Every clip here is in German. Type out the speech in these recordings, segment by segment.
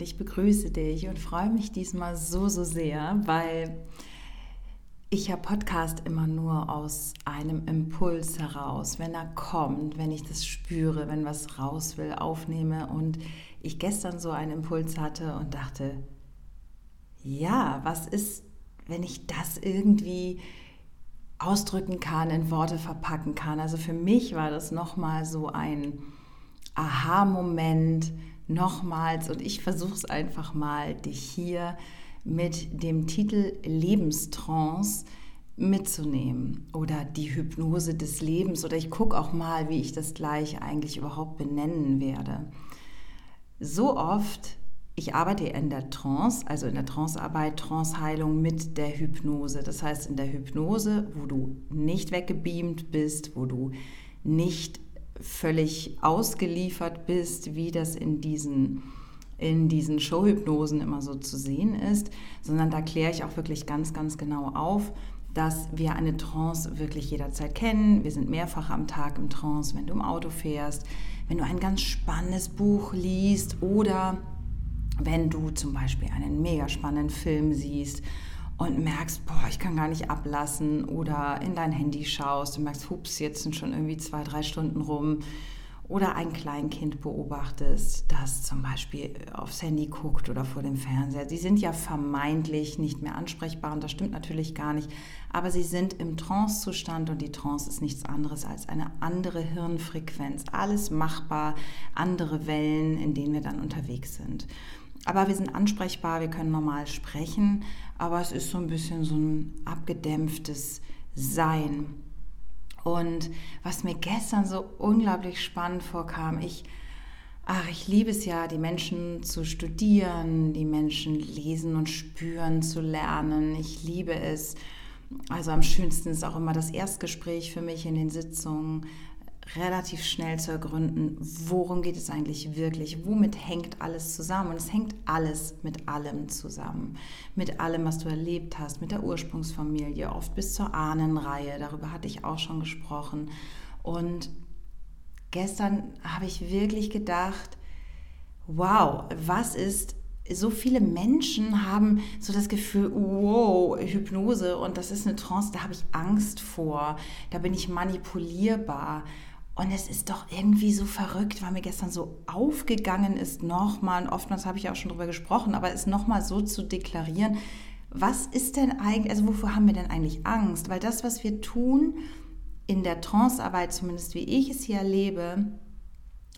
Und ich begrüße dich und freue mich diesmal so, so sehr, weil ich ja Podcast immer nur aus einem Impuls heraus, wenn er kommt, wenn ich das spüre, wenn was raus will, aufnehme und ich gestern so einen Impuls hatte und dachte, ja, was ist, wenn ich das irgendwie ausdrücken kann, in Worte verpacken kann? Also für mich war das nochmal so ein Aha-Moment, nochmals und ich versuche es einfach mal, dich hier mit dem Titel Lebenstrance mitzunehmen oder die Hypnose des Lebens oder ich gucke auch mal, wie ich das gleich eigentlich überhaupt benennen werde. So oft, ich arbeite in der Trance, also in der Trancearbeit, Tranceheilung mit der Hypnose. Das heißt, in der Hypnose, wo du nicht weggebeamt bist, wo du nicht völlig ausgeliefert bist, wie das in diesen, in diesen Showhypnosen immer so zu sehen ist, sondern da kläre ich auch wirklich ganz, ganz genau auf, dass wir eine Trance wirklich jederzeit kennen. Wir sind mehrfach am Tag im Trance, wenn du im Auto fährst, wenn du ein ganz spannendes Buch liest oder wenn du zum Beispiel einen mega spannenden Film siehst und merkst, boah, ich kann gar nicht ablassen oder in dein Handy schaust und merkst, hups, jetzt sind schon irgendwie zwei, drei Stunden rum oder ein Kleinkind beobachtest, das zum Beispiel aufs Handy guckt oder vor dem Fernseher. Sie sind ja vermeintlich nicht mehr ansprechbar und das stimmt natürlich gar nicht, aber sie sind im Trancezustand und die Trance ist nichts anderes als eine andere Hirnfrequenz. Alles machbar, andere Wellen, in denen wir dann unterwegs sind. Aber wir sind ansprechbar, wir können normal sprechen, aber es ist so ein bisschen so ein abgedämpftes Sein. Und was mir gestern so unglaublich spannend vorkam, ich, ach, ich liebe es ja, die Menschen zu studieren, die Menschen lesen und spüren zu lernen. Ich liebe es. Also am schönsten ist auch immer das Erstgespräch für mich in den Sitzungen, relativ schnell zu ergründen, worum geht es eigentlich wirklich, womit hängt alles zusammen. Und es hängt alles mit allem zusammen. Mit allem, was du erlebt hast, mit der Ursprungsfamilie, oft bis zur Ahnenreihe, darüber hatte ich auch schon gesprochen. Und gestern habe ich wirklich gedacht, wow, was ist so viele Menschen haben so das Gefühl, wow, Hypnose und das ist eine Trance, da habe ich Angst vor, da bin ich manipulierbar. Und es ist doch irgendwie so verrückt, weil mir gestern so aufgegangen ist, nochmal, und oftmals habe ich auch schon darüber gesprochen, aber es nochmal so zu deklarieren, was ist denn eigentlich, also wofür haben wir denn eigentlich Angst? Weil das, was wir tun in der Trancearbeit, zumindest wie ich es hier erlebe,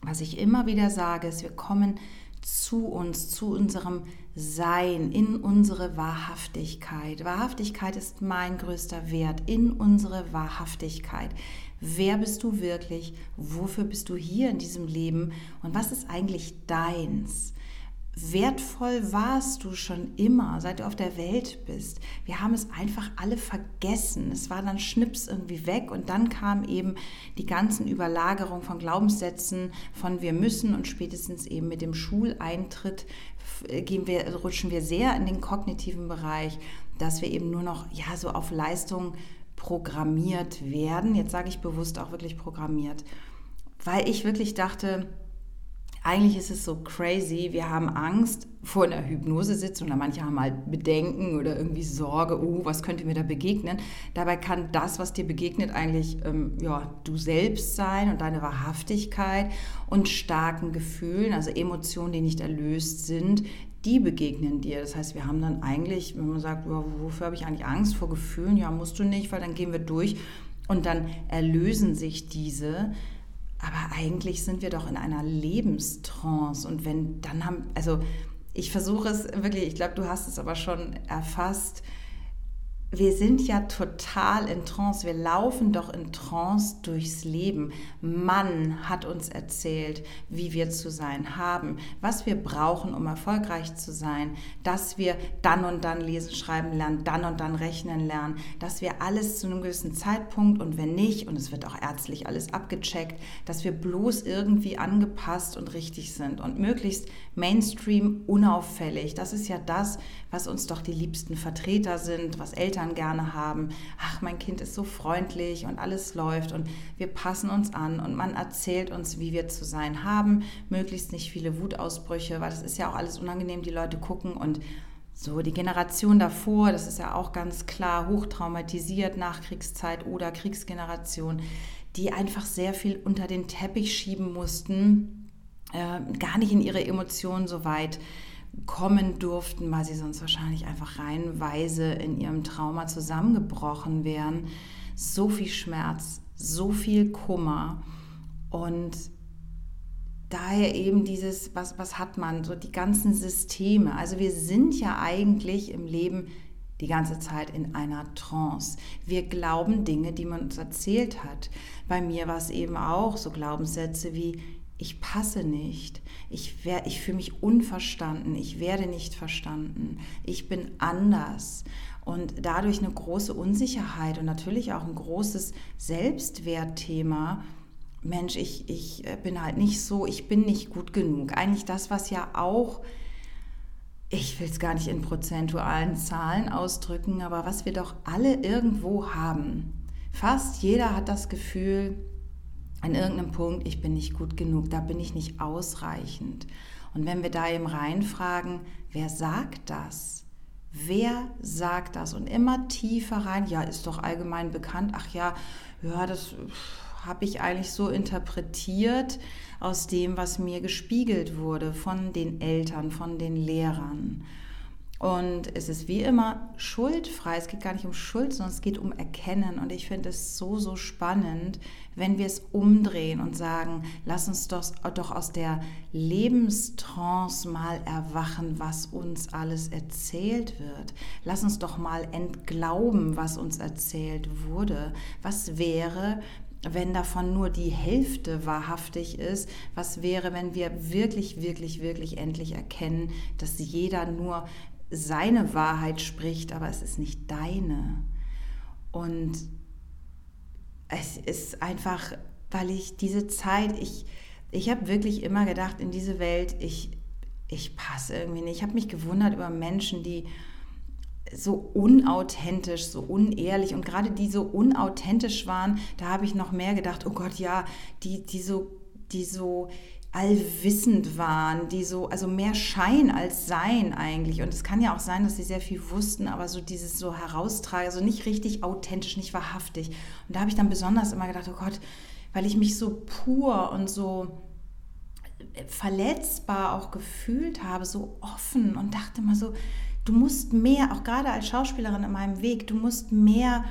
was ich immer wieder sage, ist, wir kommen zu uns, zu unserem Sein, in unsere Wahrhaftigkeit. Wahrhaftigkeit ist mein größter Wert, in unsere Wahrhaftigkeit. Wer bist du wirklich? Wofür bist du hier in diesem Leben? Und was ist eigentlich deins? Wertvoll warst du schon immer, seit du auf der Welt bist. Wir haben es einfach alle vergessen. Es war dann Schnips irgendwie weg und dann kam eben die ganzen Überlagerungen von Glaubenssätzen, von wir müssen und spätestens eben mit dem Schuleintritt gehen wir, rutschen wir sehr in den kognitiven Bereich, dass wir eben nur noch ja so auf Leistung programmiert werden. Jetzt sage ich bewusst auch wirklich programmiert, weil ich wirklich dachte, eigentlich ist es so crazy. Wir haben Angst vor einer Hypnosesitzung oder manche haben halt Bedenken oder irgendwie Sorge, oh, was könnte mir da begegnen. Dabei kann das, was dir begegnet, eigentlich ähm, ja, du selbst sein und deine Wahrhaftigkeit und starken Gefühlen, also Emotionen, die nicht erlöst sind, die begegnen dir. Das heißt, wir haben dann eigentlich, wenn man sagt, wofür habe ich eigentlich Angst vor Gefühlen? Ja, musst du nicht, weil dann gehen wir durch und dann erlösen sich diese. Aber eigentlich sind wir doch in einer Lebenstrance und wenn dann haben, also ich versuche es wirklich, ich glaube, du hast es aber schon erfasst. Wir sind ja total in Trance. Wir laufen doch in Trance durchs Leben. Mann hat uns erzählt, wie wir zu sein haben, was wir brauchen, um erfolgreich zu sein, dass wir dann und dann lesen, schreiben lernen, dann und dann rechnen lernen, dass wir alles zu einem gewissen Zeitpunkt und wenn nicht, und es wird auch ärztlich alles abgecheckt, dass wir bloß irgendwie angepasst und richtig sind und möglichst Mainstream unauffällig. Das ist ja das, was uns doch die liebsten Vertreter sind, was Eltern gerne haben. Ach, mein Kind ist so freundlich und alles läuft und wir passen uns an und man erzählt uns, wie wir zu sein haben. Möglichst nicht viele Wutausbrüche, weil das ist ja auch alles unangenehm, die Leute gucken und so, die Generation davor, das ist ja auch ganz klar, hochtraumatisiert, Nachkriegszeit oder Kriegsgeneration, die einfach sehr viel unter den Teppich schieben mussten, äh, gar nicht in ihre Emotionen so weit kommen durften, weil sie sonst wahrscheinlich einfach reihenweise in ihrem Trauma zusammengebrochen wären. So viel Schmerz, so viel Kummer und daher eben dieses, was, was hat man, so die ganzen Systeme. Also wir sind ja eigentlich im Leben die ganze Zeit in einer Trance. Wir glauben Dinge, die man uns erzählt hat. Bei mir war es eben auch so Glaubenssätze wie, ich passe nicht, ich, ich fühle mich unverstanden, ich werde nicht verstanden, ich bin anders. Und dadurch eine große Unsicherheit und natürlich auch ein großes Selbstwertthema. Mensch, ich, ich äh, bin halt nicht so, ich bin nicht gut genug. Eigentlich das, was ja auch, ich will es gar nicht in prozentualen Zahlen ausdrücken, aber was wir doch alle irgendwo haben. Fast jeder hat das Gefühl, an irgendeinem Punkt, ich bin nicht gut genug, da bin ich nicht ausreichend. Und wenn wir da eben reinfragen, wer sagt das? Wer sagt das? Und immer tiefer rein, ja, ist doch allgemein bekannt, ach ja, ja, das habe ich eigentlich so interpretiert aus dem, was mir gespiegelt wurde von den Eltern, von den Lehrern. Und es ist wie immer schuldfrei. Es geht gar nicht um Schuld, sondern es geht um Erkennen. Und ich finde es so, so spannend, wenn wir es umdrehen und sagen, lass uns doch, doch aus der Lebenstrance mal erwachen, was uns alles erzählt wird. Lass uns doch mal entglauben, was uns erzählt wurde. Was wäre, wenn davon nur die Hälfte wahrhaftig ist, was wäre, wenn wir wirklich, wirklich, wirklich endlich erkennen, dass jeder nur seine Wahrheit spricht, aber es ist nicht deine. Und es ist einfach, weil ich diese Zeit, ich, ich habe wirklich immer gedacht, in diese Welt, ich, ich passe irgendwie nicht. Ich habe mich gewundert über Menschen, die so unauthentisch, so unehrlich und gerade die so unauthentisch waren, da habe ich noch mehr gedacht, oh Gott, ja, die, die so, die so allwissend waren, die so, also mehr Schein als Sein eigentlich. Und es kann ja auch sein, dass sie sehr viel wussten, aber so dieses so heraustragen, also nicht richtig authentisch, nicht wahrhaftig. Und da habe ich dann besonders immer gedacht, oh Gott, weil ich mich so pur und so verletzbar auch gefühlt habe, so offen und dachte immer so, du musst mehr, auch gerade als Schauspielerin in meinem Weg, du musst mehr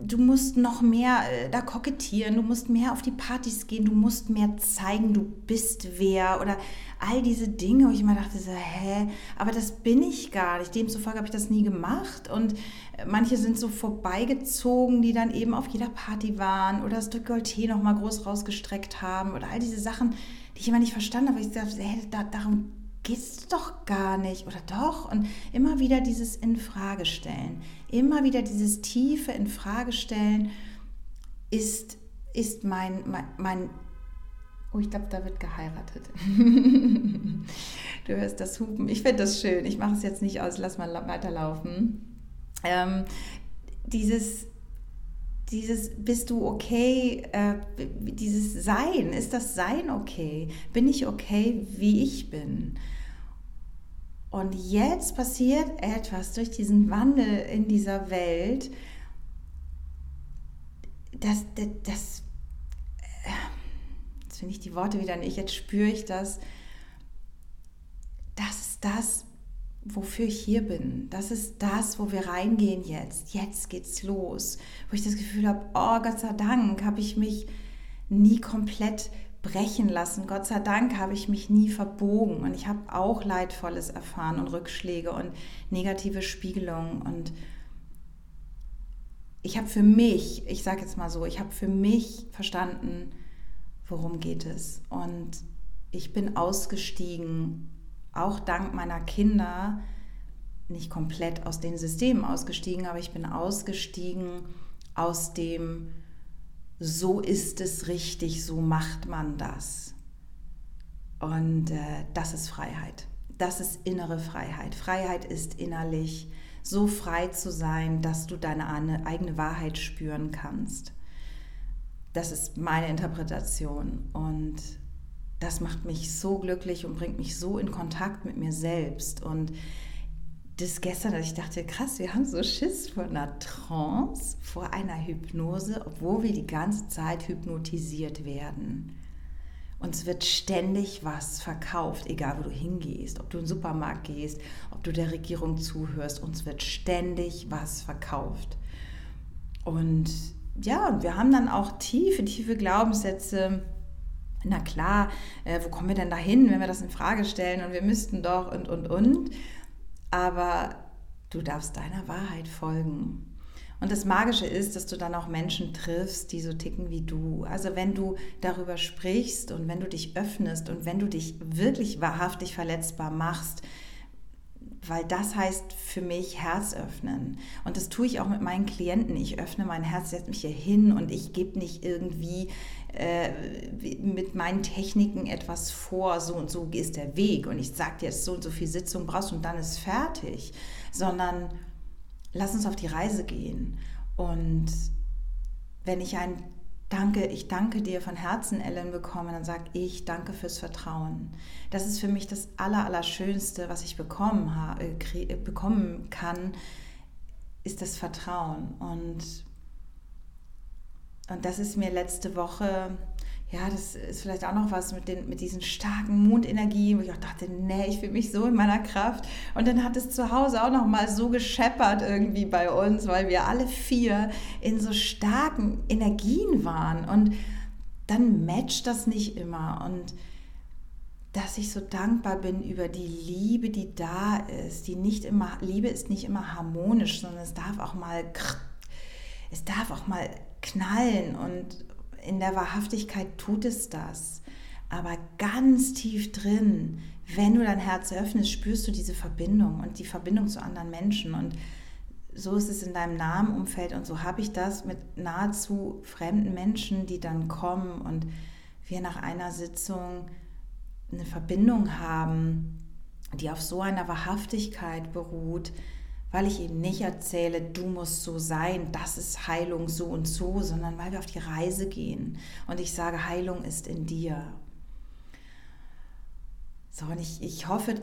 du musst noch mehr äh, da kokettieren, du musst mehr auf die Partys gehen, du musst mehr zeigen, du bist wer oder all diese Dinge, wo ich immer dachte, so, hä, aber das bin ich gar nicht. Demzufolge habe ich das nie gemacht und äh, manche sind so vorbeigezogen, die dann eben auf jeder Party waren oder das Dekolleté noch mal groß rausgestreckt haben oder all diese Sachen, die ich immer nicht verstanden habe. Ich dachte, hä, da, darum geht es doch gar nicht oder doch und immer wieder dieses Infragestellen, immer wieder dieses tiefe Infragestellen ist, ist mein, mein, mein Oh, ich glaube, da wird geheiratet. du hörst das Hupen. Ich finde das schön. Ich mache es jetzt nicht aus. Lass mal weiterlaufen. Ähm, dieses, dieses, bist du okay? Äh, dieses Sein, ist das Sein okay? Bin ich okay, wie ich bin? Und jetzt passiert etwas durch diesen Wandel in dieser Welt, das, das, das jetzt finde ich die Worte wieder nicht, jetzt spüre ich das, das ist das, wofür ich hier bin. Das ist das, wo wir reingehen jetzt. Jetzt geht's los. Wo ich das Gefühl habe, oh Gott sei Dank habe ich mich nie komplett brechen lassen. Gott sei Dank habe ich mich nie verbogen und ich habe auch Leidvolles erfahren und Rückschläge und negative Spiegelungen und ich habe für mich, ich sage jetzt mal so, ich habe für mich verstanden, worum geht es. Und ich bin ausgestiegen, auch dank meiner Kinder, nicht komplett aus den Systemen ausgestiegen, aber ich bin ausgestiegen aus dem, so ist es richtig, so macht man das. Und äh, das ist Freiheit. Das ist innere Freiheit. Freiheit ist innerlich so frei zu sein, dass du deine eigene Wahrheit spüren kannst. Das ist meine Interpretation. Und das macht mich so glücklich und bringt mich so in Kontakt mit mir selbst. Und das gestern, als ich dachte, krass, wir haben so Schiss vor einer Trance, vor einer Hypnose, obwohl wir die ganze Zeit hypnotisiert werden. Uns wird ständig was verkauft, egal wo du hingehst, ob du in den Supermarkt gehst, ob du der Regierung zuhörst. Uns wird ständig was verkauft. Und ja, und wir haben dann auch tiefe, tiefe Glaubenssätze. Na klar, äh, wo kommen wir denn dahin, wenn wir das in Frage stellen und wir müssten doch und und und. Aber du darfst deiner Wahrheit folgen. Und das Magische ist, dass du dann auch Menschen triffst, die so ticken wie du. Also wenn du darüber sprichst und wenn du dich öffnest und wenn du dich wirklich wahrhaftig verletzbar machst, weil das heißt für mich Herz öffnen. Und das tue ich auch mit meinen Klienten. Ich öffne mein Herz, setze mich hier hin und ich gebe nicht irgendwie äh, mit meinen Techniken etwas vor, so und so ist der Weg und ich sage dir jetzt so und so viel Sitzung brauchst und dann ist fertig, sondern lass uns auf die Reise gehen. Und wenn ich ein Danke, ich danke dir von Herzen, Ellen, bekomme, dann sage ich danke fürs Vertrauen. Das ist für mich das Allerallerschönste, was ich bekommen, habe, äh, bekommen kann, ist das Vertrauen. Und, und das ist mir letzte Woche ja, das ist vielleicht auch noch was mit, den, mit diesen starken Mondenergien, wo ich auch dachte, nee, ich fühle mich so in meiner Kraft. Und dann hat es zu Hause auch noch mal so gescheppert irgendwie bei uns, weil wir alle vier in so starken Energien waren. Und dann matcht das nicht immer. Und dass ich so dankbar bin über die Liebe, die da ist. Die nicht immer, Liebe ist nicht immer harmonisch, sondern es darf auch mal, es darf auch mal knallen und in der Wahrhaftigkeit tut es das. Aber ganz tief drin, wenn du dein Herz öffnest, spürst du diese Verbindung und die Verbindung zu anderen Menschen. Und so ist es in deinem Namenumfeld und so habe ich das mit nahezu fremden Menschen, die dann kommen und wir nach einer Sitzung eine Verbindung haben, die auf so einer Wahrhaftigkeit beruht, weil ich eben nicht erzähle, du musst so sein, das ist Heilung so und so, sondern weil wir auf die Reise gehen und ich sage, Heilung ist in dir. So, und ich, ich hoffe,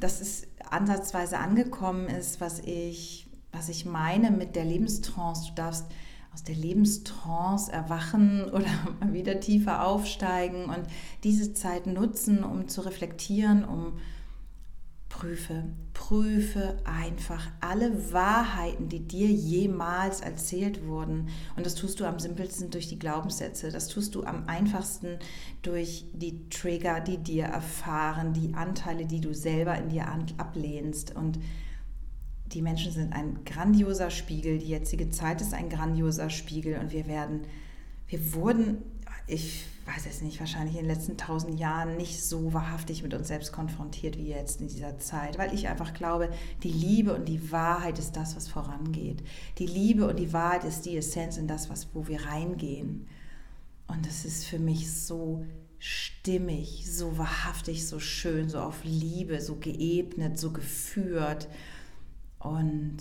dass es ansatzweise angekommen ist, was ich, was ich meine mit der Lebenstrance. Du darfst aus der Lebenstrance erwachen oder wieder tiefer aufsteigen und diese Zeit nutzen, um zu reflektieren, um prüfe, prüfe einfach alle Wahrheiten, die dir jemals erzählt wurden. Und das tust du am simpelsten durch die Glaubenssätze. Das tust du am einfachsten durch die Trigger, die dir erfahren, die Anteile, die du selber in dir ablehnst. Und die Menschen sind ein grandioser Spiegel. Die jetzige Zeit ist ein grandioser Spiegel. Und wir werden, wir wurden, ich weiß es nicht, wahrscheinlich in den letzten tausend Jahren nicht so wahrhaftig mit uns selbst konfrontiert wie jetzt in dieser Zeit, weil ich einfach glaube, die Liebe und die Wahrheit ist das, was vorangeht. Die Liebe und die Wahrheit ist die Essenz in das, was, wo wir reingehen. Und es ist für mich so stimmig, so wahrhaftig, so schön, so auf Liebe, so geebnet, so geführt. Und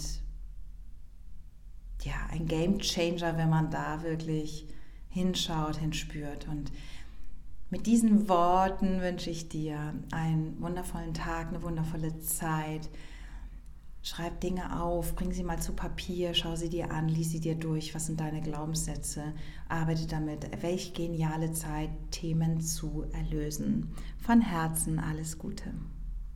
ja, ein Game Changer, wenn man da wirklich hinschaut, hinspürt. Und mit diesen Worten wünsche ich dir einen wundervollen Tag, eine wundervolle Zeit. Schreib Dinge auf, bring sie mal zu Papier, schau sie dir an, lies sie dir durch. Was sind deine Glaubenssätze? Arbeite damit. Welch geniale Zeit, Themen zu erlösen. Von Herzen alles Gute.